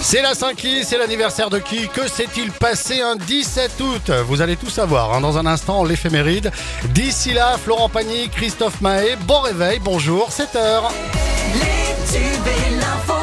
C'est la 5 c'est l'anniversaire de qui Que s'est-il passé un 17 août Vous allez tout savoir hein, dans un instant, l'éphéméride. D'ici là, Florent Pagny, Christophe Mahé, bon réveil, bonjour, 7h. Les tubes et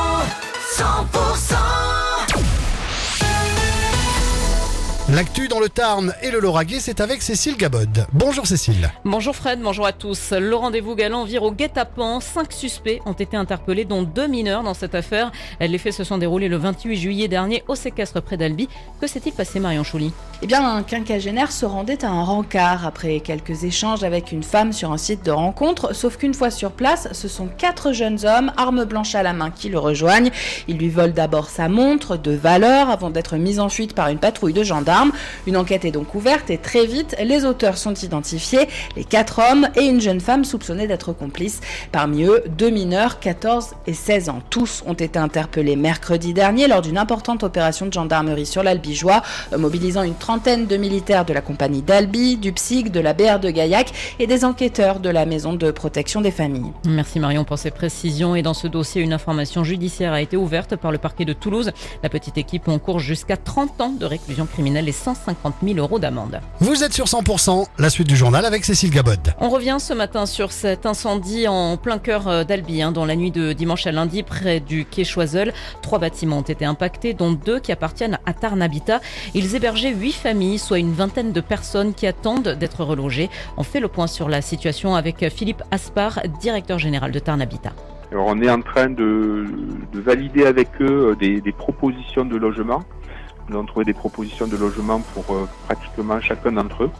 L'actu dans le Tarn et le Lauragais, c'est avec Cécile Gabod. Bonjour Cécile. Bonjour Fred, bonjour à tous. Le rendez-vous galant vire au guet-apens. Cinq suspects ont été interpellés, dont deux mineurs dans cette affaire. Les faits se sont déroulés le 28 juillet dernier au séquestre près d'Albi. Que s'est-il passé, Marion Chouli Eh bien, un quinquagénaire se rendait à un rencard après quelques échanges avec une femme sur un site de rencontre. Sauf qu'une fois sur place, ce sont quatre jeunes hommes, armes blanches à la main, qui le rejoignent. Ils lui volent d'abord sa montre de valeur avant d'être mis en fuite par une patrouille de gendarmes. Une enquête est donc ouverte et très vite, les auteurs sont identifiés, les quatre hommes et une jeune femme soupçonnée d'être complice. Parmi eux, deux mineurs, 14 et 16 ans. Tous ont été interpellés mercredi dernier lors d'une importante opération de gendarmerie sur l'Albigeois, mobilisant une trentaine de militaires de la compagnie d'Albi, du PSIC, de la BR de Gaillac et des enquêteurs de la maison de protection des familles. Merci Marion pour ces précisions. Et dans ce dossier, une information judiciaire a été ouverte par le parquet de Toulouse. La petite équipe encourt jusqu'à 30 ans de réclusion criminelle 150 000 euros d'amende. Vous êtes sur 100%, la suite du journal avec Cécile Gabod. On revient ce matin sur cet incendie en plein cœur euh, d'Albi, hein, dans la nuit de dimanche à lundi, près du quai Choiseul. Trois bâtiments ont été impactés, dont deux qui appartiennent à Tarn Habitat. Ils hébergeaient huit familles, soit une vingtaine de personnes qui attendent d'être relogées. On fait le point sur la situation avec Philippe Aspar, directeur général de Tarn Habitat. Alors on est en train de, de valider avec eux euh, des, des propositions de logement. Nous avons trouvé des propositions de logement pour euh, pratiquement chacun d'entre eux.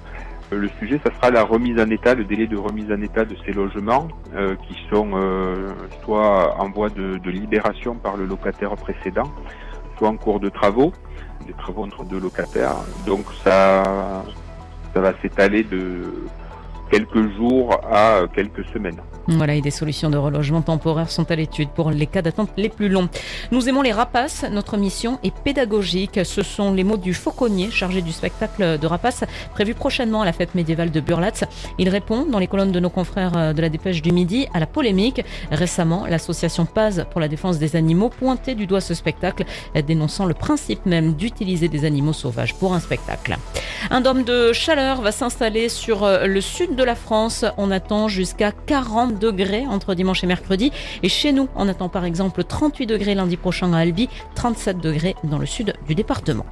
Euh, le sujet, ça sera la remise en état, le délai de remise en état de ces logements euh, qui sont soit en voie de, de libération par le locataire précédent, soit en cours de travaux, des travaux entre deux locataires. Donc ça, ça va s'étaler de quelques jours à quelques semaines. Voilà, et des solutions de relogement temporaire sont à l'étude pour les cas d'attente les plus longs. Nous aimons les rapaces, notre mission est pédagogique. Ce sont les mots du fauconnier chargé du spectacle de rapaces prévu prochainement à la fête médiévale de Burlatz. Il répond dans les colonnes de nos confrères de la dépêche du midi à la polémique. Récemment, l'association Paz pour la défense des animaux pointait du doigt ce spectacle, dénonçant le principe même d'utiliser des animaux sauvages pour un spectacle. Un dôme de chaleur va s'installer sur le sud de la France. On attend jusqu'à 40 degrés entre dimanche et mercredi. Et chez nous, on attend par exemple 38 degrés lundi prochain à Albi, 37 degrés dans le sud du département.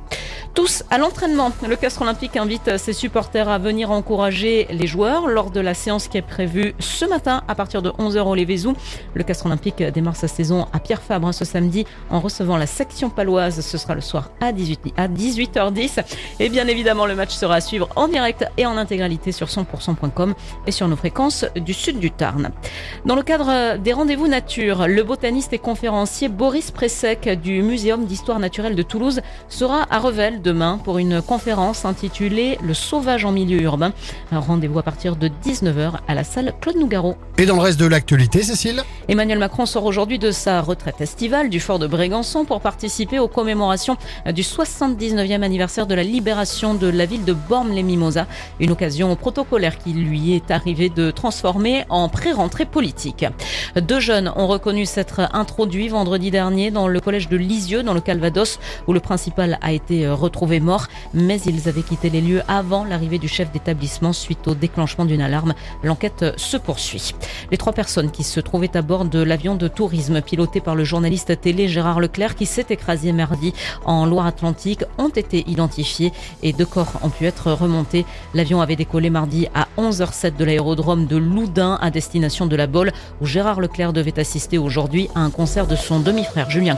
Tous à l'entraînement. Le Castre Olympique invite ses supporters à venir encourager les joueurs lors de la séance qui est prévue ce matin à partir de 11h au Lévézou. Le Castre Olympique démarre sa saison à Pierre Fabre ce samedi en recevant la section paloise. Ce sera le soir à, 18, à 18h10. Et bien évidemment, le match sera à suivre en direct et en intégralité sur 100%.com et sur nos fréquences du sud du Tarn. Dans le cadre des rendez-vous nature, le botaniste et conférencier Boris Pressec du Muséum d'histoire naturelle de Toulouse sera à Revel demain pour une conférence intitulée Le sauvage en milieu urbain. Un rendez-vous à partir de 19h à la salle Claude Nougaro. Et dans le reste de l'actualité, Cécile? Emmanuel Macron sort aujourd'hui de sa retraite estivale du fort de Brégançon pour participer aux commémorations du 79e anniversaire de la libération de la ville de Bormes-les-Mimosas. Une occasion protocolaire qui lui est arrivée de transformer en pré-rentrée politique. Deux jeunes ont reconnu s'être introduits vendredi dernier dans le collège de Lisieux, dans le Calvados, où le principal a été retrouvé mort, mais ils avaient quitté les lieux avant l'arrivée du chef d'établissement suite au déclenchement d'une alarme. L'enquête se poursuit. Les trois personnes qui se trouvaient à bord de l'avion de tourisme piloté par le journaliste télé Gérard Leclerc qui s'est écrasé mardi en Loire-Atlantique ont été identifiées et deux corps ont pu être remontés. L'avion avait décollé mardi à 11h07 de l'aérodrome de Loudun à destination de la Bolle où Gérard Leclerc devait assister aujourd'hui à un concert de son demi-frère Julien